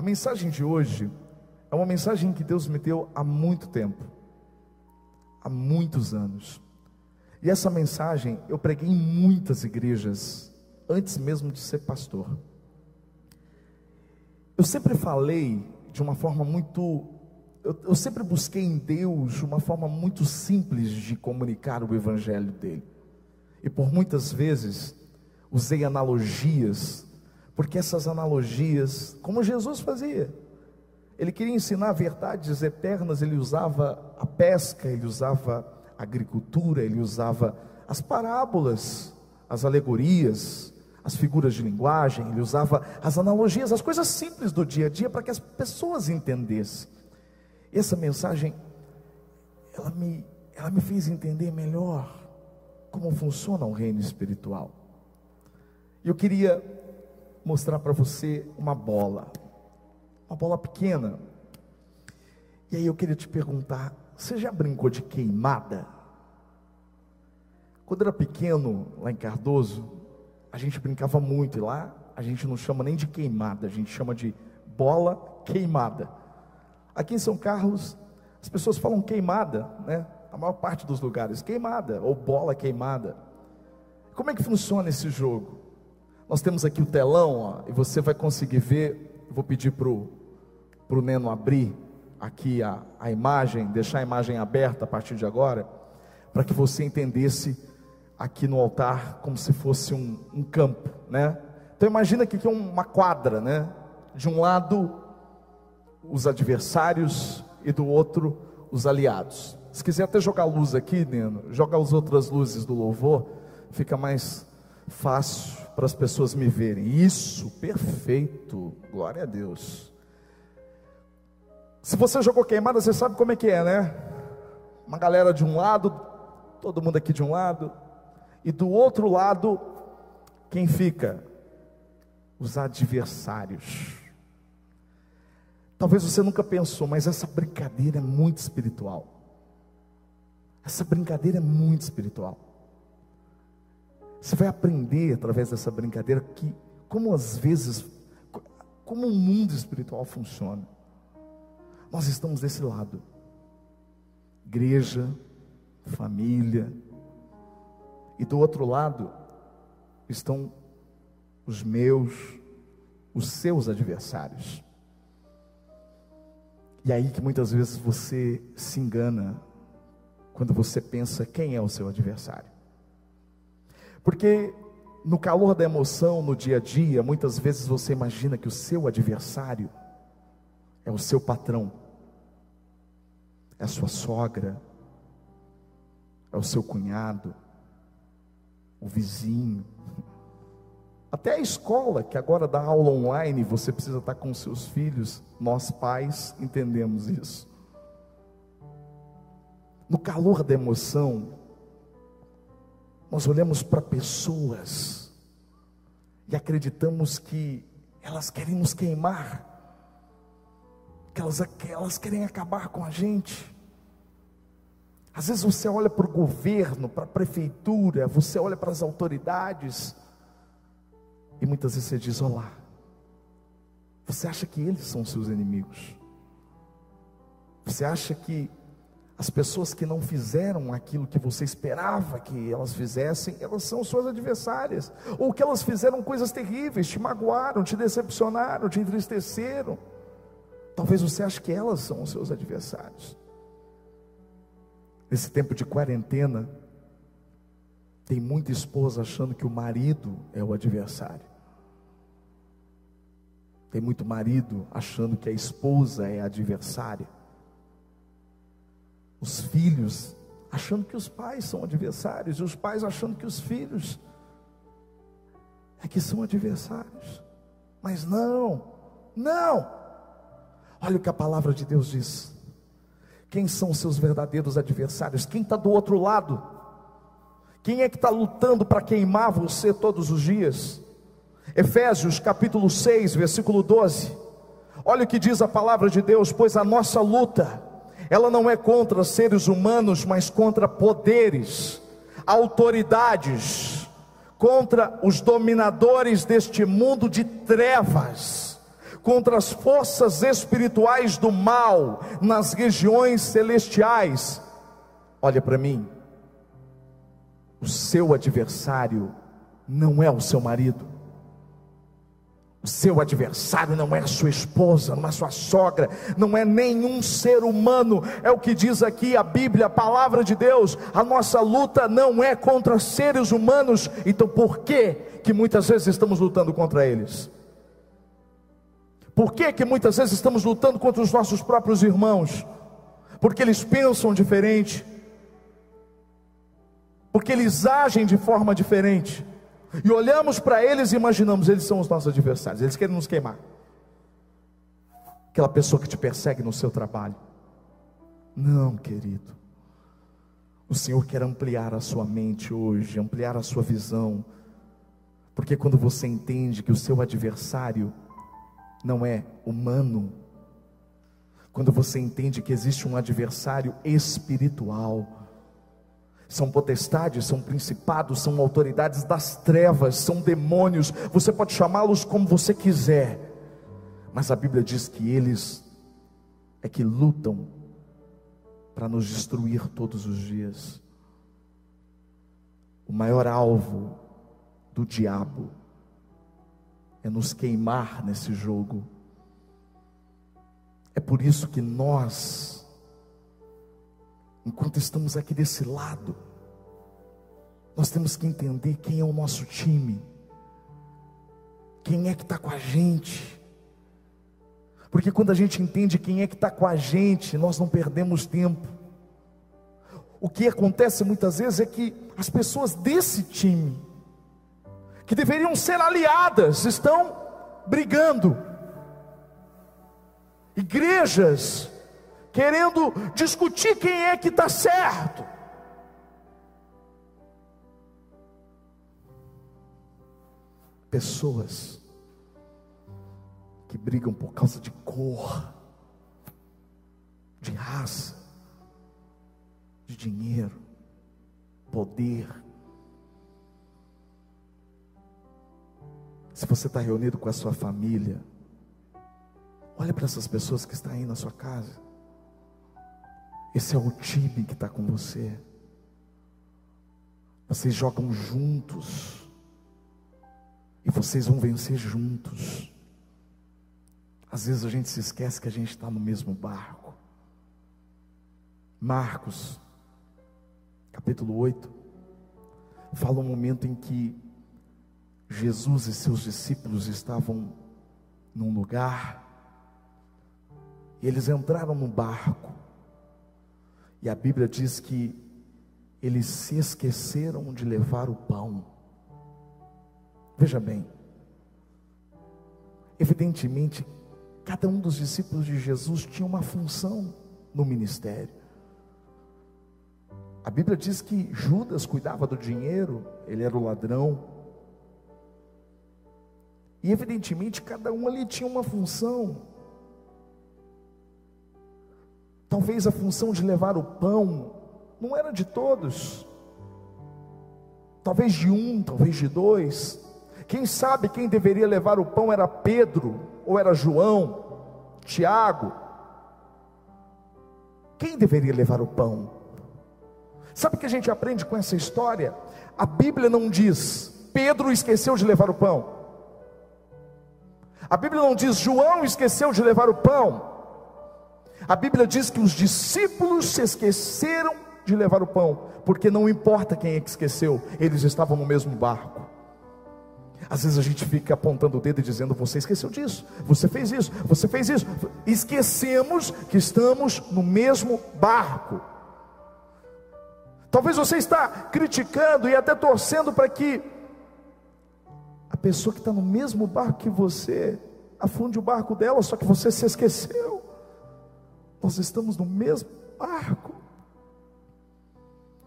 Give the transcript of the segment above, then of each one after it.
A mensagem de hoje é uma mensagem que Deus me deu há muito tempo, há muitos anos. E essa mensagem eu preguei em muitas igrejas, antes mesmo de ser pastor. Eu sempre falei de uma forma muito. Eu, eu, sempre busquei em Deus uma forma muito simples de comunicar o evangelho dele. E por muitas vezes usei analogias, porque essas analogias, como Jesus fazia, ele queria ensinar verdades eternas, ele usava a pesca, ele usava a agricultura, ele usava as parábolas, as alegorias, as figuras de linguagem, ele usava as analogias, as coisas simples do dia a dia para que as pessoas entendessem. Essa mensagem, ela me, ela me fez entender melhor como funciona o reino espiritual. Eu queria mostrar para você uma bola, uma bola pequena. E aí eu queria te perguntar: você já brincou de queimada? Quando era pequeno, lá em Cardoso, a gente brincava muito, e lá a gente não chama nem de queimada, a gente chama de bola queimada. Aqui em São Carlos, as pessoas falam queimada, né? A maior parte dos lugares, queimada ou bola queimada. Como é que funciona esse jogo? Nós temos aqui o telão, ó, e você vai conseguir ver. vou pedir para o Neno abrir aqui a, a imagem, deixar a imagem aberta a partir de agora, para que você entendesse aqui no altar como se fosse um, um campo, né? Então imagina que aqui é uma quadra, né? De um lado os adversários e do outro os aliados. Se quiser até jogar luz aqui, Neno, joga as outras luzes do louvor, fica mais fácil para as pessoas me verem. Isso, perfeito. Glória a Deus. Se você jogou queimada, você sabe como é que é, né? Uma galera de um lado, todo mundo aqui de um lado, e do outro lado, quem fica? Os adversários. Talvez você nunca pensou, mas essa brincadeira é muito espiritual. Essa brincadeira é muito espiritual. Você vai aprender através dessa brincadeira que, como às vezes, como o mundo espiritual funciona. Nós estamos desse lado. Igreja, família. E do outro lado estão os meus, os seus adversários. E aí que muitas vezes você se engana quando você pensa quem é o seu adversário. Porque no calor da emoção, no dia a dia, muitas vezes você imagina que o seu adversário é o seu patrão, é a sua sogra, é o seu cunhado, o vizinho, até a escola, que agora dá aula online, você precisa estar com seus filhos, nós pais entendemos isso. No calor da emoção, nós olhamos para pessoas e acreditamos que elas querem nos queimar que elas, que elas querem acabar com a gente. Às vezes você olha para o governo, para a prefeitura, você olha para as autoridades, e muitas vezes você diz: Olá, você acha que eles são seus inimigos? Você acha que as pessoas que não fizeram aquilo que você esperava que elas fizessem, elas são suas adversárias, ou que elas fizeram coisas terríveis, te magoaram, te decepcionaram, te entristeceram. Talvez você ache que elas são os seus adversários. Nesse tempo de quarentena, tem muita esposa achando que o marido é o adversário. Tem muito marido achando que a esposa é a adversária. Os filhos achando que os pais são adversários, e os pais achando que os filhos é que são adversários. Mas não, não. Olha o que a palavra de Deus diz. Quem são os seus verdadeiros adversários? Quem está do outro lado? Quem é que está lutando para queimar você todos os dias? Efésios capítulo 6, versículo 12. Olha o que diz a palavra de Deus: pois a nossa luta, ela não é contra seres humanos, mas contra poderes, autoridades, contra os dominadores deste mundo de trevas contra as forças espirituais do mal nas regiões celestiais. Olha para mim, o seu adversário não é o seu marido, seu adversário não é sua esposa, não é sua sogra, não é nenhum ser humano, é o que diz aqui a Bíblia, a palavra de Deus. A nossa luta não é contra seres humanos, então por que que muitas vezes estamos lutando contra eles? Por que que muitas vezes estamos lutando contra os nossos próprios irmãos? Porque eles pensam diferente, porque eles agem de forma diferente. E olhamos para eles e imaginamos, eles são os nossos adversários, eles querem nos queimar. Aquela pessoa que te persegue no seu trabalho. Não, querido. O Senhor quer ampliar a sua mente hoje, ampliar a sua visão. Porque quando você entende que o seu adversário não é humano, quando você entende que existe um adversário espiritual, são potestades, são principados, são autoridades das trevas, são demônios, você pode chamá-los como você quiser, mas a Bíblia diz que eles é que lutam para nos destruir todos os dias. O maior alvo do diabo é nos queimar nesse jogo. É por isso que nós enquanto estamos aqui desse lado, nós temos que entender quem é o nosso time, quem é que está com a gente. Porque quando a gente entende quem é que está com a gente, nós não perdemos tempo. O que acontece muitas vezes é que as pessoas desse time, que deveriam ser aliadas, estão brigando. Igrejas querendo discutir quem é que está certo. Pessoas que brigam por causa de cor, de raça, de dinheiro, poder. Se você está reunido com a sua família, olha para essas pessoas que estão aí na sua casa. Esse é o time que está com você. Vocês jogam juntos. E vocês vão vencer juntos. Às vezes a gente se esquece que a gente está no mesmo barco. Marcos, capítulo 8, fala um momento em que Jesus e seus discípulos estavam num lugar, e eles entraram no barco, e a Bíblia diz que eles se esqueceram de levar o pão. Veja bem, evidentemente, cada um dos discípulos de Jesus tinha uma função no ministério. A Bíblia diz que Judas cuidava do dinheiro, ele era o ladrão. E evidentemente cada um ali tinha uma função. Talvez a função de levar o pão não era de todos, talvez de um, talvez de dois. Quem sabe quem deveria levar o pão era Pedro, ou era João, Tiago. Quem deveria levar o pão? Sabe o que a gente aprende com essa história? A Bíblia não diz Pedro esqueceu de levar o pão. A Bíblia não diz João esqueceu de levar o pão. A Bíblia diz que os discípulos se esqueceram de levar o pão, porque não importa quem é que esqueceu, eles estavam no mesmo barco. Às vezes a gente fica apontando o dedo e dizendo: Você esqueceu disso, você fez isso, você fez isso. Esquecemos que estamos no mesmo barco. Talvez você está criticando e até torcendo para que a pessoa que está no mesmo barco que você afunde o barco dela, só que você se esqueceu. Nós estamos no mesmo barco.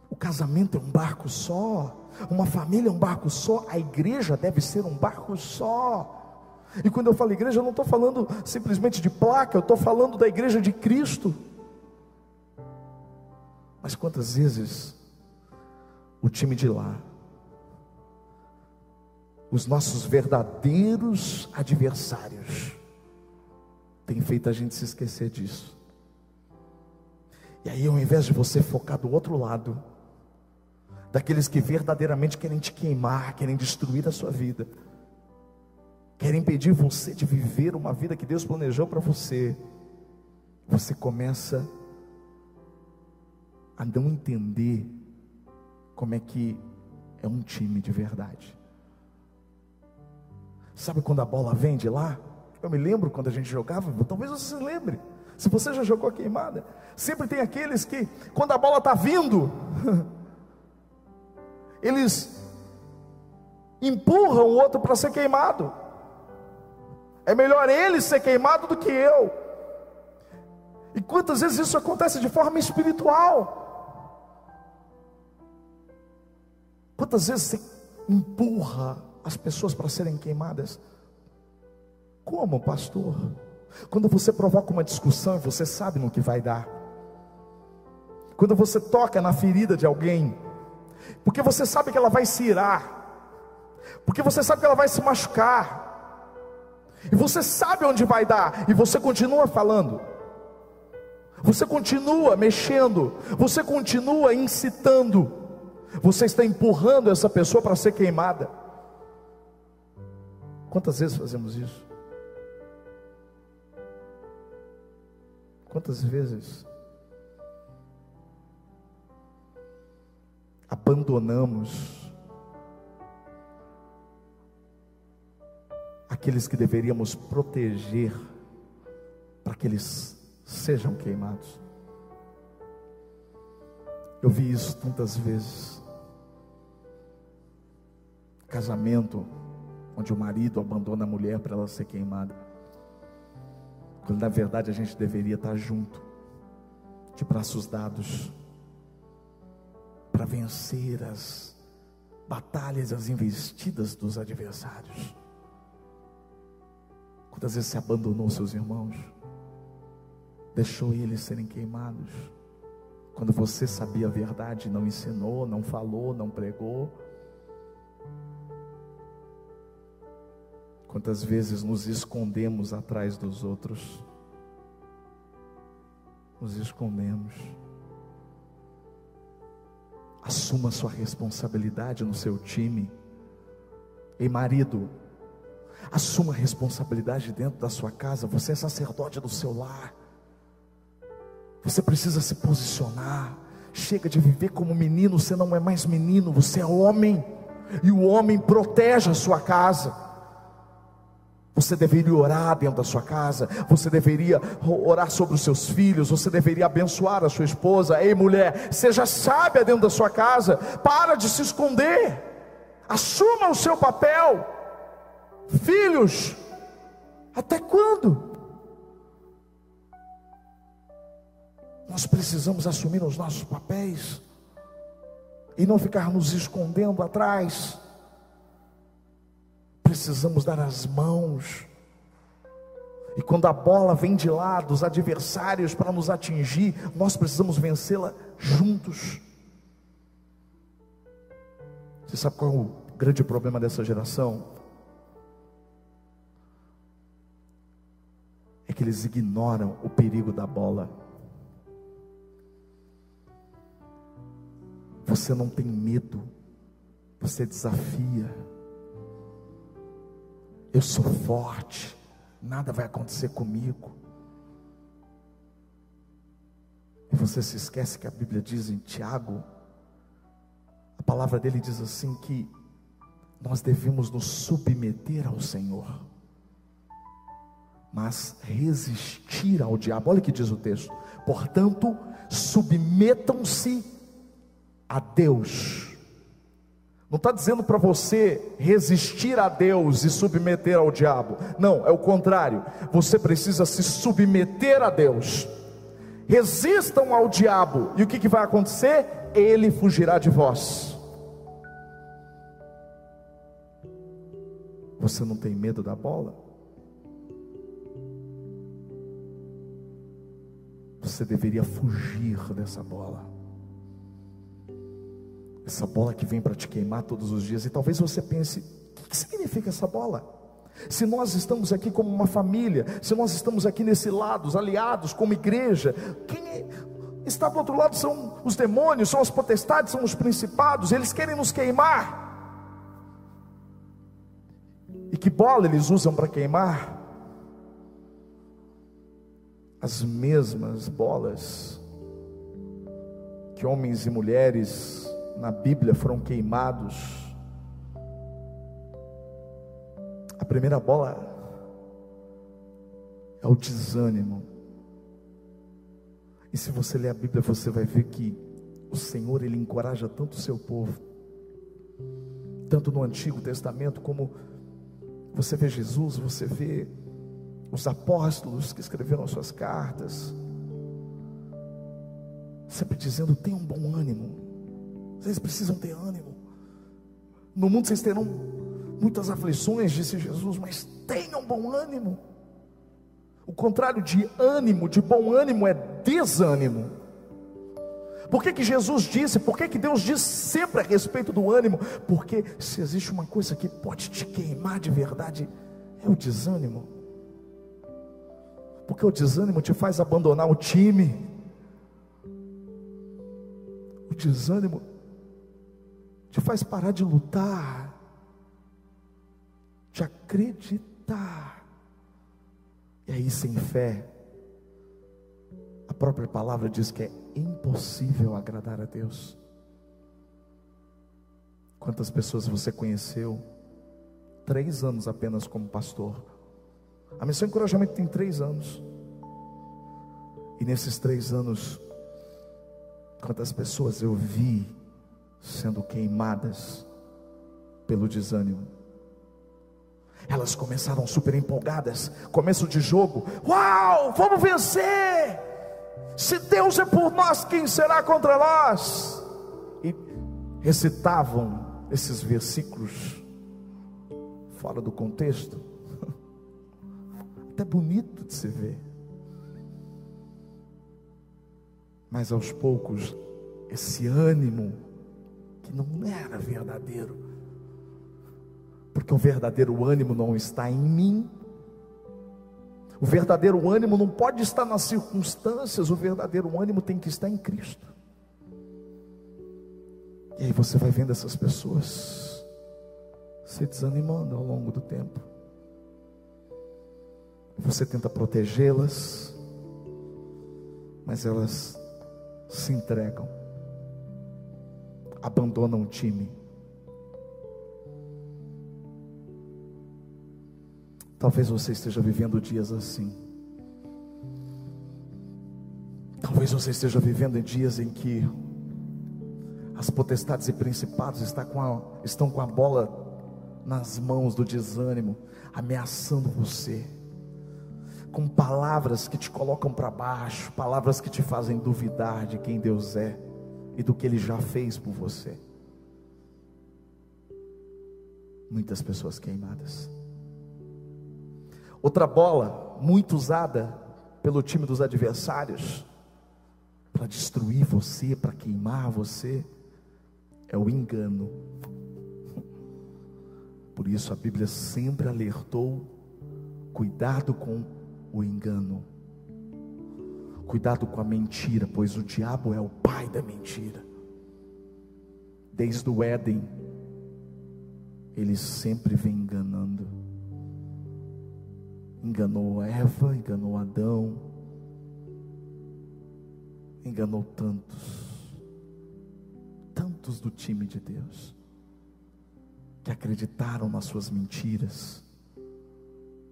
O casamento é um barco só, uma família é um barco só, a igreja deve ser um barco só. E quando eu falo igreja, eu não estou falando simplesmente de placa, eu estou falando da igreja de Cristo. Mas quantas vezes o time de lá, os nossos verdadeiros adversários, tem feito a gente se esquecer disso. E aí, ao invés de você focar do outro lado, daqueles que verdadeiramente querem te queimar, querem destruir a sua vida, querem impedir você de viver uma vida que Deus planejou para você, você começa a não entender como é que é um time de verdade. Sabe quando a bola vem de lá? Eu me lembro quando a gente jogava, talvez você se lembre. Se você já jogou queimada, sempre tem aqueles que, quando a bola está vindo, eles empurram o outro para ser queimado. É melhor ele ser queimado do que eu. E quantas vezes isso acontece de forma espiritual? Quantas vezes você empurra as pessoas para serem queimadas? Como, pastor? Quando você provoca uma discussão você sabe no que vai dar. Quando você toca na ferida de alguém, porque você sabe que ela vai se irar, porque você sabe que ela vai se machucar, e você sabe onde vai dar, e você continua falando, você continua mexendo, você continua incitando, você está empurrando essa pessoa para ser queimada. Quantas vezes fazemos isso? Quantas vezes abandonamos aqueles que deveríamos proteger para que eles sejam queimados? Eu vi isso tantas vezes. Casamento, onde o marido abandona a mulher para ela ser queimada. Quando na verdade a gente deveria estar junto, de braços dados, para vencer as batalhas, as investidas dos adversários. Quantas vezes você abandonou seus irmãos, deixou eles serem queimados, quando você sabia a verdade, não ensinou, não falou, não pregou. Quantas vezes nos escondemos atrás dos outros? Nos escondemos. Assuma sua responsabilidade no seu time. Ei, marido, assuma a responsabilidade dentro da sua casa. Você é sacerdote do seu lar. Você precisa se posicionar. Chega de viver como menino, você não é mais menino, você é homem. E o homem protege a sua casa. Você deveria orar dentro da sua casa, você deveria orar sobre os seus filhos, você deveria abençoar a sua esposa. Ei, mulher, seja sábia dentro da sua casa, para de se esconder, assuma o seu papel. Filhos, até quando? Nós precisamos assumir os nossos papéis e não ficar nos escondendo atrás precisamos dar as mãos. E quando a bola vem de lá dos adversários para nos atingir, nós precisamos vencê-la juntos. Você sabe qual é o grande problema dessa geração? É que eles ignoram o perigo da bola. Você não tem medo, você desafia sou forte, nada vai acontecer comigo. E você se esquece que a Bíblia diz em Tiago, a palavra dele diz assim que nós devemos nos submeter ao Senhor, mas resistir ao diabo. Olha o que diz o texto. Portanto, submetam-se a Deus não está dizendo para você resistir a Deus e submeter ao diabo. Não, é o contrário. Você precisa se submeter a Deus. Resistam ao diabo. E o que, que vai acontecer? Ele fugirá de vós. Você não tem medo da bola? Você deveria fugir dessa bola essa bola que vem para te queimar todos os dias, e talvez você pense: o que significa essa bola? Se nós estamos aqui como uma família, se nós estamos aqui nesse lado, os aliados como igreja, quem está do outro lado são os demônios, são as potestades, são os principados, eles querem nos queimar. E que bola eles usam para queimar? As mesmas bolas que homens e mulheres na Bíblia foram queimados A primeira bola é o desânimo. E se você ler a Bíblia, você vai ver que o Senhor ele encoraja tanto o seu povo, tanto no Antigo Testamento como você vê Jesus, você vê os apóstolos que escreveram suas cartas, sempre dizendo: tenham um bom ânimo. Vocês precisam ter ânimo. No mundo vocês terão muitas aflições, disse Jesus, mas tenham bom ânimo. O contrário de ânimo, de bom ânimo, é desânimo. Por que, que Jesus disse, por que, que Deus diz sempre a respeito do ânimo? Porque se existe uma coisa que pode te queimar de verdade, é o desânimo. Porque o desânimo te faz abandonar o time. O desânimo te faz parar de lutar de acreditar. E aí, sem fé, a própria palavra diz que é impossível agradar a Deus. Quantas pessoas você conheceu? Três anos apenas como pastor. A missão encorajamento tem três anos. E nesses três anos, quantas pessoas eu vi sendo queimadas pelo desânimo? Elas começaram super empolgadas. Começo de jogo. Uau, vamos vencer! Se Deus é por nós, quem será contra nós? E recitavam esses versículos fora do contexto. Até bonito de se ver. Mas aos poucos, esse ânimo que não era verdadeiro porque o verdadeiro ânimo não está em mim. O verdadeiro ânimo não pode estar nas circunstâncias, o verdadeiro ânimo tem que estar em Cristo. E aí você vai vendo essas pessoas se desanimando ao longo do tempo. Você tenta protegê-las, mas elas se entregam, abandonam o time Talvez você esteja vivendo dias assim. Talvez você esteja vivendo em dias em que as potestades e principados estão com a, estão com a bola nas mãos do desânimo, ameaçando você, com palavras que te colocam para baixo, palavras que te fazem duvidar de quem Deus é e do que Ele já fez por você. Muitas pessoas queimadas. Outra bola, muito usada pelo time dos adversários, para destruir você, para queimar você, é o engano. Por isso a Bíblia sempre alertou: cuidado com o engano, cuidado com a mentira, pois o diabo é o pai da mentira. Desde o Éden, ele sempre vem enganando enganou Eva, enganou Adão, enganou tantos, tantos do time de Deus, que acreditaram nas suas mentiras,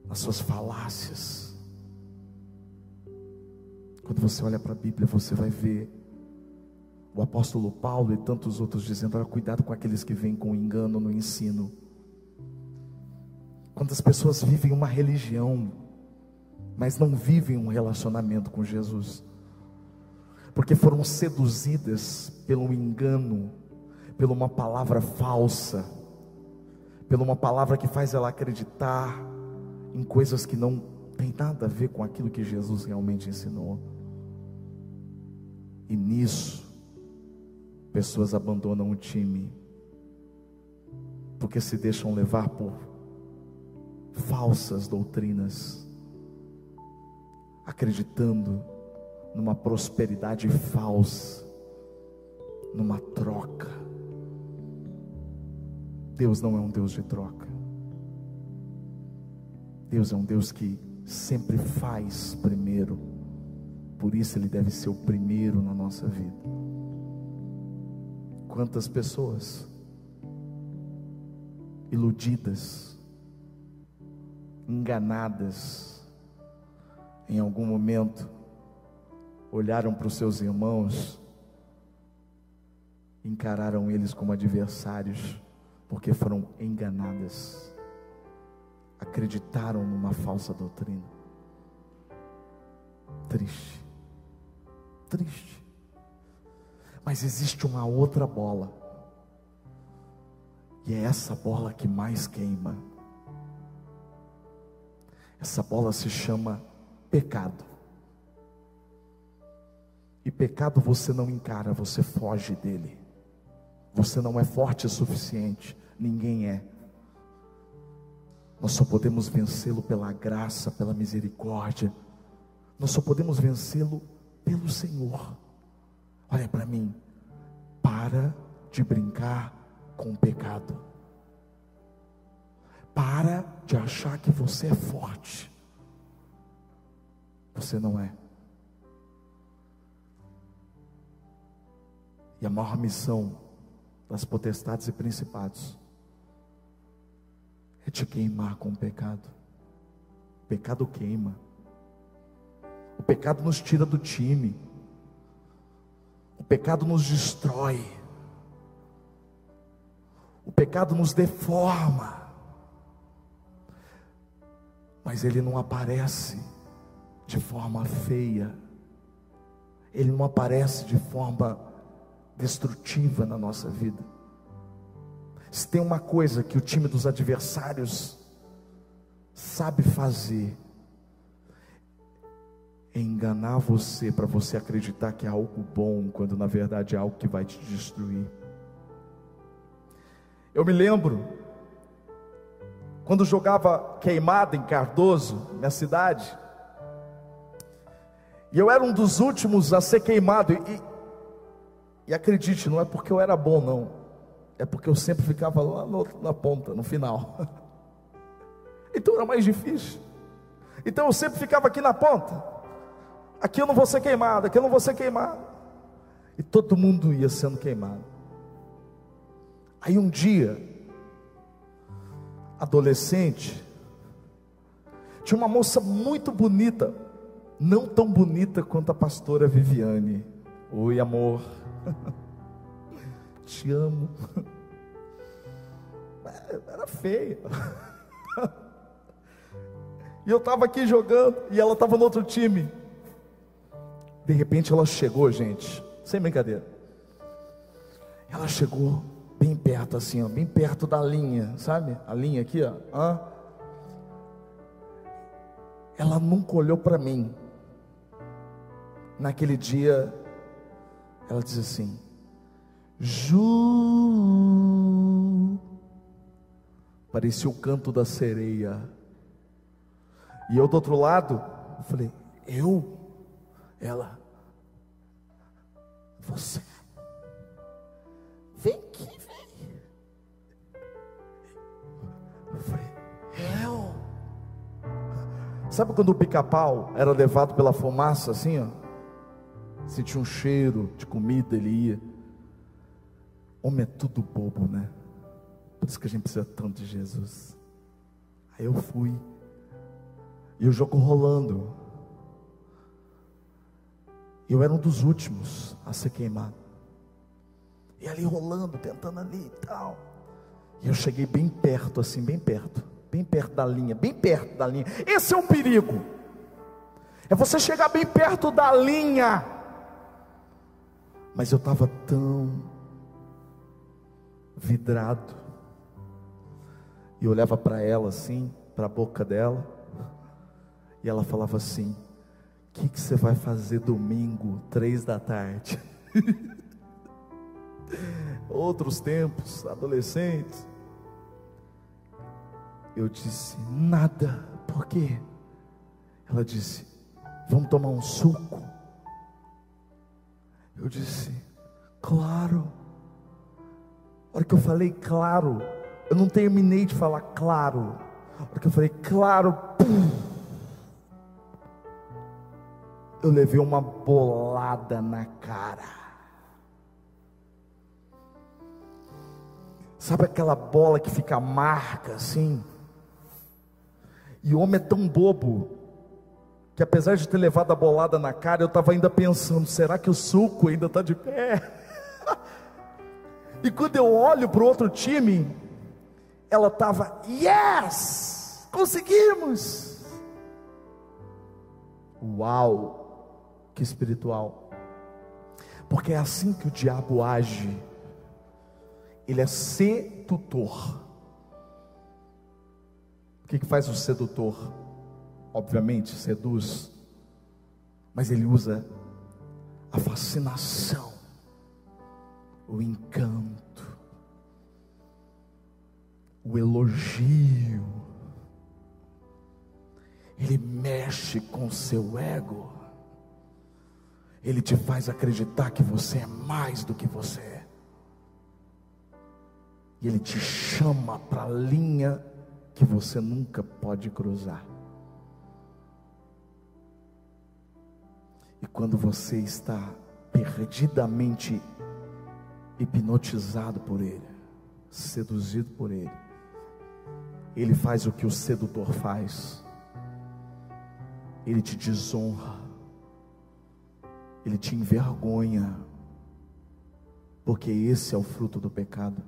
nas suas falácias. Quando você olha para a Bíblia, você vai ver o apóstolo Paulo e tantos outros dizendo: olha, cuidado com aqueles que vêm com engano no ensino. Quantas pessoas vivem uma religião, mas não vivem um relacionamento com Jesus, porque foram seduzidas pelo engano, pela uma palavra falsa, pela uma palavra que faz ela acreditar em coisas que não tem nada a ver com aquilo que Jesus realmente ensinou. E nisso, pessoas abandonam o time, porque se deixam levar por falsas doutrinas, acreditando numa prosperidade falsa, numa troca. Deus não é um Deus de troca. Deus é um Deus que sempre faz primeiro. Por isso ele deve ser o primeiro na nossa vida. Quantas pessoas iludidas, enganadas, em algum momento, olharam para os seus irmãos, encararam eles como adversários, porque foram enganadas acreditaram numa falsa doutrina. Triste, triste. Mas existe uma outra bola, e é essa bola que mais queima. Essa bola se chama pecado. E pecado você não encara, você foge dele. Você não é forte o suficiente, ninguém é. Nós só podemos vencê-lo pela graça, pela misericórdia. Nós só podemos vencê-lo pelo Senhor. Olha para mim. Para de brincar com o pecado. Para de achar que você é forte. Você não é. E a maior missão das potestades e principados te queimar com o pecado. O pecado queima. O pecado nos tira do time. O pecado nos destrói. O pecado nos deforma. Mas ele não aparece de forma feia. Ele não aparece de forma destrutiva na nossa vida. Se tem uma coisa que o time dos adversários sabe fazer, é enganar você para você acreditar que é algo bom, quando na verdade é algo que vai te destruir. Eu me lembro, quando jogava queimada em Cardoso, minha cidade, e eu era um dos últimos a ser queimado, e, e acredite, não é porque eu era bom, não é porque eu sempre ficava lá na ponta, no final. Então era mais difícil. Então eu sempre ficava aqui na ponta. Aqui eu não vou ser queimado, aqui eu não vou ser queimado. E todo mundo ia sendo queimado. Aí um dia, adolescente, tinha uma moça muito bonita, não tão bonita quanto a pastora Viviane. Oi, amor. te amo. Era feia. E eu estava aqui jogando e ela estava no outro time. De repente ela chegou, gente, sem brincadeira. Ela chegou bem perto, assim, ó, bem perto da linha, sabe? A linha aqui, ó. Hã? Ela nunca olhou para mim. Naquele dia, ela disse assim: Ju. Parecia o canto da sereia. E eu do outro lado, eu falei, eu? Ela, você. Vem aqui, vem. Eu falei, eu. Sabe quando o pica-pau era levado pela fumaça assim, ó? Sentia um cheiro de comida, ele ia. Homem é tudo bobo, né? Por isso que a gente precisa tanto de Jesus. Aí eu fui. E o jogo rolando. Eu era um dos últimos a ser queimado. E ali rolando, tentando ali e tal. E eu cheguei bem perto, assim, bem perto. Bem perto da linha, bem perto da linha. Esse é o perigo. É você chegar bem perto da linha. Mas eu estava tão vidrado. E olhava para ela assim, para a boca dela, e ela falava assim: O que, que você vai fazer domingo, três da tarde? Outros tempos, adolescentes. Eu disse: Nada. Por quê? Ela disse: Vamos tomar um suco. Eu disse: Claro. A hora que eu falei claro, eu não terminei de falar claro. A hora que eu falei claro, pum, eu levei uma bolada na cara. Sabe aquela bola que fica marca assim? E o homem é tão bobo que apesar de ter levado a bolada na cara, eu estava ainda pensando: será que o suco ainda está de pé? E quando eu olho para o outro time, ela estava, yes, conseguimos. Uau, que espiritual, porque é assim que o diabo age, ele é sedutor. O que, que faz o sedutor? obviamente seduz, mas ele usa a fascinação, o encanto, o elogio. Ele mexe com seu ego. Ele te faz acreditar que você é mais do que você é. E ele te chama para a linha que você nunca pode cruzar. E quando você está perdidamente hipnotizado por ele, seduzido por ele, ele faz o que o sedutor faz. Ele te desonra. Ele te envergonha. Porque esse é o fruto do pecado.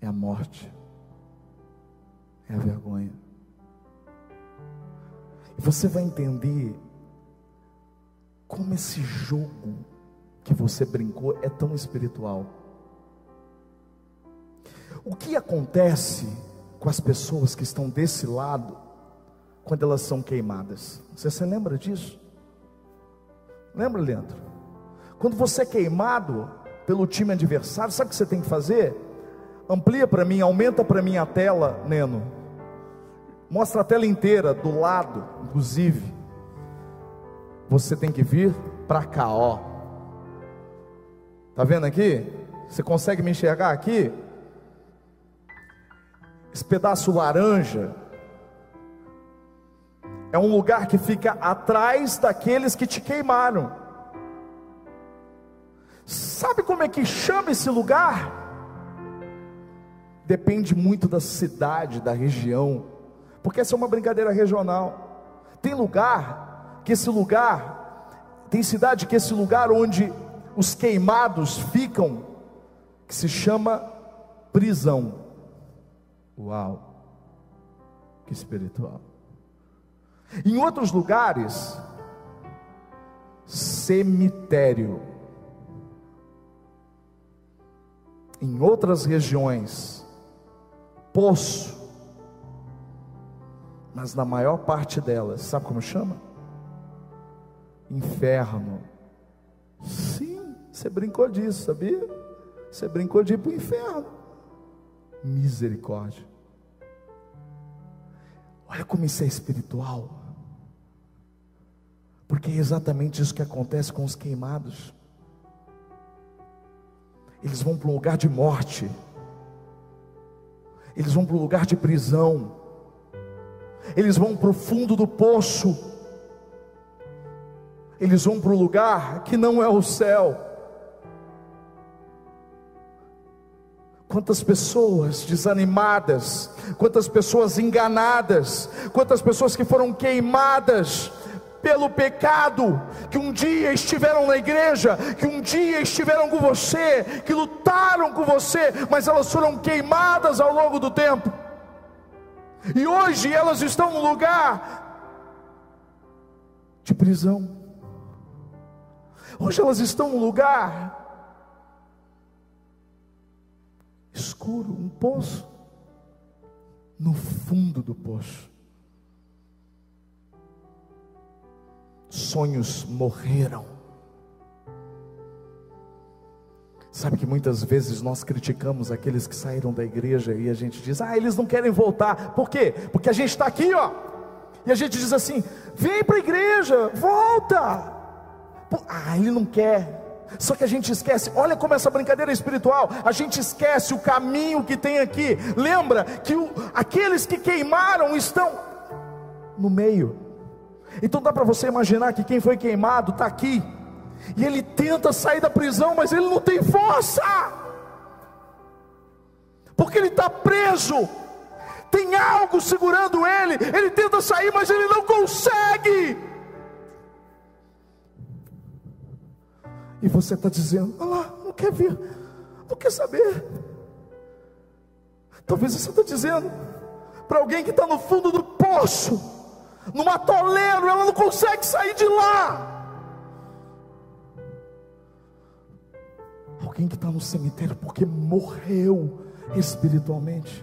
É a morte. É a vergonha. E você vai entender como esse jogo que você brincou é tão espiritual. O que acontece com as pessoas que estão desse lado quando elas são queimadas? Você se lembra disso? Lembra, Leandro? Quando você é queimado pelo time adversário, sabe o que você tem que fazer? Amplia para mim, aumenta para mim a tela, Neno. Mostra a tela inteira, do lado, inclusive você tem que vir para cá, ó. Tá vendo aqui? Você consegue me enxergar aqui? Esse pedaço laranja é um lugar que fica atrás daqueles que te queimaram. Sabe como é que chama esse lugar? Depende muito da cidade, da região, porque essa é uma brincadeira regional. Tem lugar que esse lugar, tem cidade que esse lugar onde os queimados ficam, que se chama prisão. Uau, que espiritual. Em outros lugares, cemitério. Em outras regiões, poço. Mas na maior parte delas, sabe como chama? inferno. Você brincou disso, sabia? Você brincou de ir para o inferno. Misericórdia. Olha como isso é espiritual. Porque é exatamente isso que acontece com os queimados. Eles vão para um lugar de morte. Eles vão para um lugar de prisão. Eles vão para o fundo do poço eles vão para um lugar que não é o céu. Quantas pessoas desanimadas, quantas pessoas enganadas, quantas pessoas que foram queimadas pelo pecado, que um dia estiveram na igreja, que um dia estiveram com você, que lutaram com você, mas elas foram queimadas ao longo do tempo, e hoje elas estão no lugar de prisão. Hoje elas estão num lugar escuro, um poço, no fundo do poço. Sonhos morreram. Sabe que muitas vezes nós criticamos aqueles que saíram da igreja e a gente diz, ah, eles não querem voltar. Por quê? Porque a gente está aqui, ó. E a gente diz assim: vem para a igreja, volta. Ah, ele não quer. Só que a gente esquece, olha como essa brincadeira é espiritual, a gente esquece o caminho que tem aqui. Lembra que o, aqueles que queimaram estão no meio. Então dá para você imaginar que quem foi queimado está aqui e ele tenta sair da prisão, mas ele não tem força, porque ele está preso, tem algo segurando ele, ele tenta sair, mas ele não consegue. E você está dizendo, olha lá, não quer ver, não quer saber. Talvez você está dizendo para alguém que está no fundo do poço, num atoleiro, ela não consegue sair de lá. Alguém que está no cemitério porque morreu espiritualmente,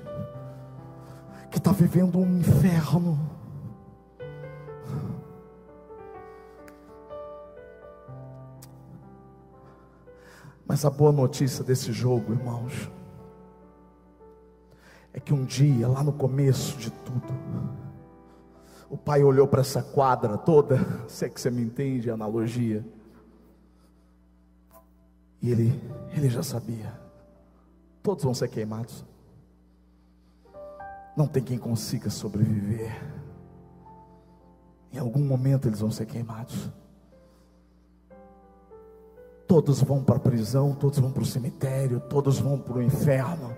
que está vivendo um inferno. Mas a boa notícia desse jogo, irmãos, é que um dia, lá no começo de tudo, o pai olhou para essa quadra toda, sei que você me entende a analogia e ele, ele já sabia: todos vão ser queimados. Não tem quem consiga sobreviver. Em algum momento eles vão ser queimados. Todos vão para a prisão, todos vão para o cemitério, todos vão para o inferno.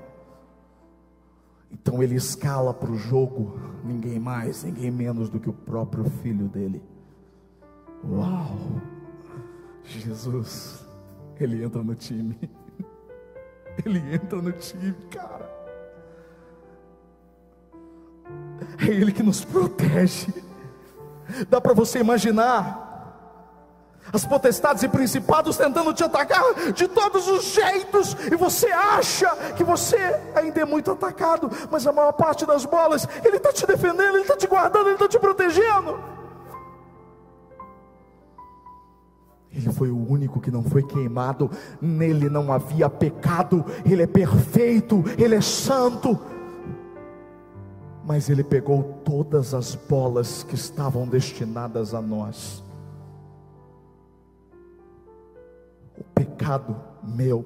Então ele escala para o jogo ninguém mais, ninguém menos do que o próprio filho dele. Uau! Jesus ele entra no time. Ele entra no time, cara. É Ele que nos protege. Dá para você imaginar as potestades e principados tentando te atacar de todos os jeitos, e você acha que você ainda é muito atacado, mas a maior parte das bolas, Ele está te defendendo, Ele está te guardando, Ele está te protegendo. Ele foi o único que não foi queimado, nele não havia pecado, ele é perfeito, ele é santo. Mas ele pegou todas as bolas que estavam destinadas a nós. Pecado meu,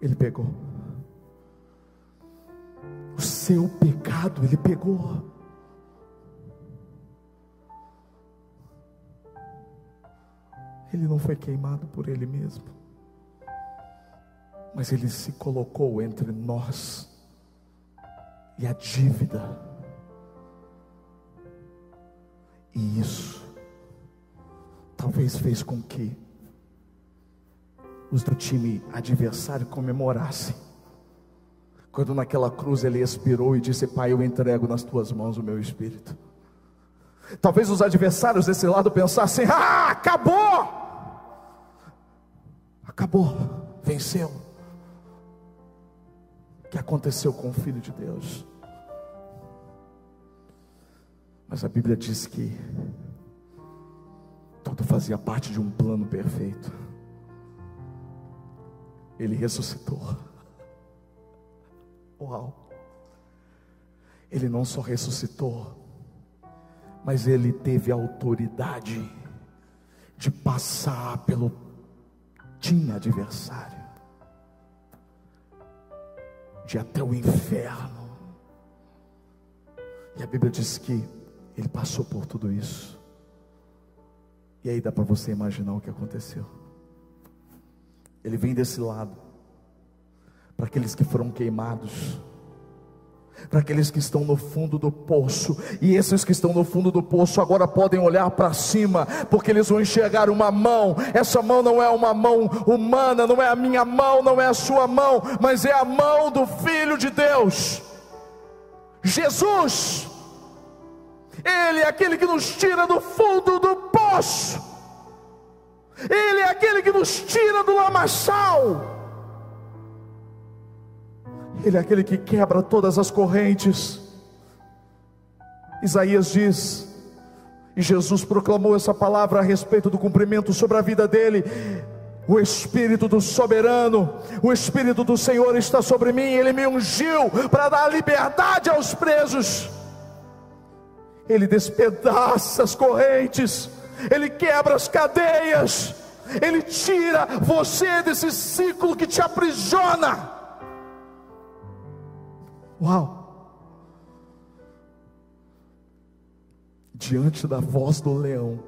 ele pegou. O seu pecado, ele pegou. Ele não foi queimado por ele mesmo, mas ele se colocou entre nós e a dívida. E isso talvez fez com que os do time adversário comemorassem. Quando naquela cruz ele expirou e disse: Pai, eu entrego nas tuas mãos o meu espírito. Talvez os adversários desse lado pensassem: Ah, acabou! Acabou, venceu. O que aconteceu com o Filho de Deus? Mas a Bíblia diz que tudo fazia parte de um plano perfeito. Ele ressuscitou. Uau! Ele não só ressuscitou, mas ele teve autoridade de passar pelo tinha adversário de até o inferno. E a Bíblia diz que ele passou por tudo isso. E aí dá para você imaginar o que aconteceu. Ele vem desse lado, para aqueles que foram queimados. Para aqueles que estão no fundo do poço, e esses que estão no fundo do poço agora podem olhar para cima, porque eles vão enxergar uma mão. Essa mão não é uma mão humana, não é a minha mão, não é a sua mão, mas é a mão do Filho de Deus, Jesus. Ele é aquele que nos tira do fundo do poço, Ele é aquele que nos tira do lamaçal. Ele é aquele que quebra todas as correntes. Isaías diz, e Jesus proclamou essa palavra a respeito do cumprimento sobre a vida dele. O Espírito do Soberano, o Espírito do Senhor está sobre mim, ele me ungiu para dar liberdade aos presos. Ele despedaça as correntes, ele quebra as cadeias, ele tira você desse ciclo que te aprisiona. Uau! Diante da voz do leão,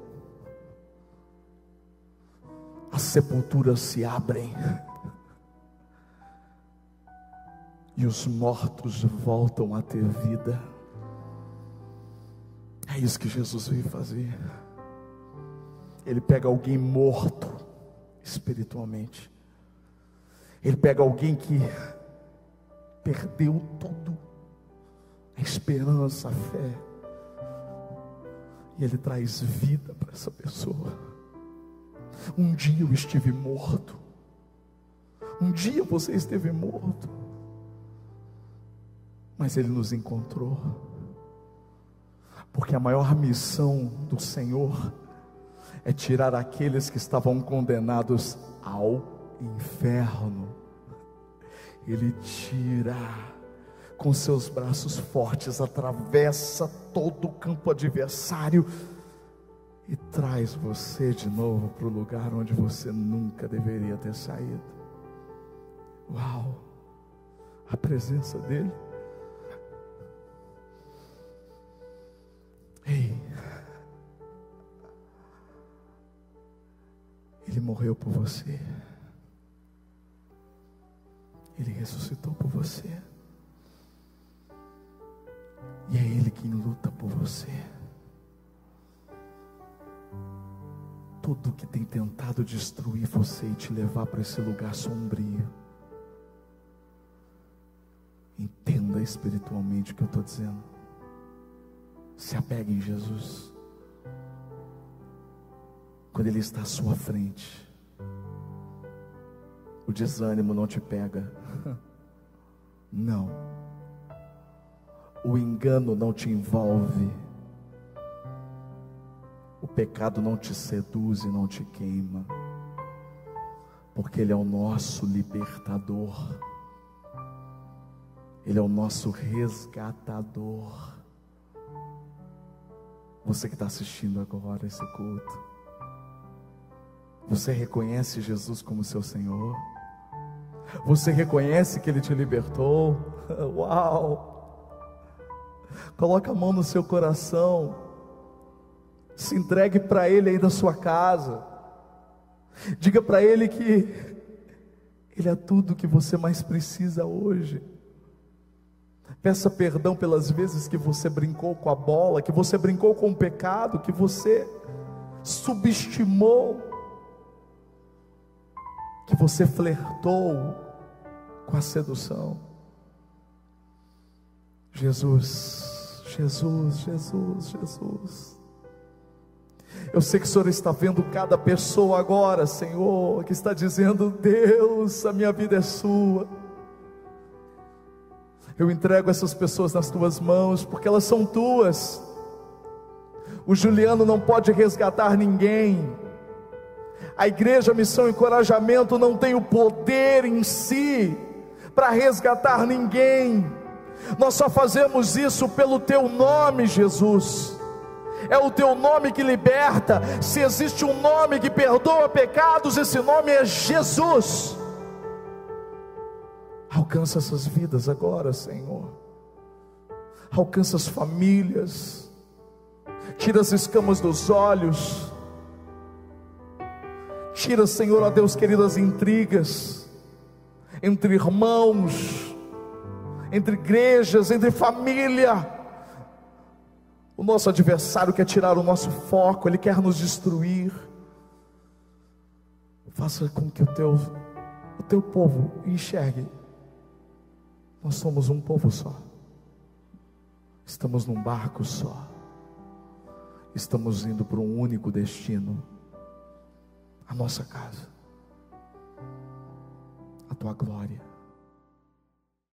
as sepulturas se abrem e os mortos voltam a ter vida. É isso que Jesus veio fazer. Ele pega alguém morto espiritualmente. Ele pega alguém que perdeu tudo, a esperança, a fé. E ele traz vida para essa pessoa. Um dia eu estive morto. Um dia você esteve morto. Mas ele nos encontrou. Porque a maior missão do Senhor é tirar aqueles que estavam condenados ao inferno. Ele tira com seus braços fortes, atravessa todo o campo adversário e traz você de novo para o lugar onde você nunca deveria ter saído. Uau! A presença dele. Ei, Ele morreu por você. Ele ressuscitou por você. E é Ele quem luta por você. Tudo que tem tentado destruir você e te levar para esse lugar sombrio. Entenda espiritualmente o que eu estou dizendo. Se apegue em Jesus quando Ele está à sua frente, o desânimo não te pega, não, o engano não te envolve, o pecado não te seduz e não te queima, porque Ele é o nosso libertador, Ele é o nosso resgatador. Você que está assistindo agora esse culto, você reconhece Jesus como seu Senhor? Você reconhece que Ele te libertou? Uau! Coloca a mão no seu coração. Se entregue para Ele aí na sua casa. Diga para Ele que Ele é tudo que você mais precisa hoje. Peça perdão pelas vezes que você brincou com a bola, que você brincou com o pecado, que você subestimou que você flertou com a sedução. Jesus, Jesus, Jesus, Jesus. Eu sei que o Senhor está vendo cada pessoa agora, Senhor, que está dizendo: Deus, a minha vida é Sua. Eu entrego essas pessoas nas tuas mãos, porque elas são tuas. O Juliano não pode resgatar ninguém, a igreja, missão encorajamento não tem o poder em si para resgatar ninguém. Nós só fazemos isso pelo teu nome, Jesus. É o teu nome que liberta. Se existe um nome que perdoa pecados, esse nome é Jesus. Alcança essas vidas agora, Senhor. Alcança as famílias. Tira as escamas dos olhos Tira, Senhor, ó Deus querido, as intrigas entre irmãos, entre igrejas, entre família. O nosso adversário quer tirar o nosso foco, ele quer nos destruir. Faça com que o teu, o teu povo enxergue. Nós somos um povo só. Estamos num barco só. Estamos indo para um único destino a nossa casa, a tua glória.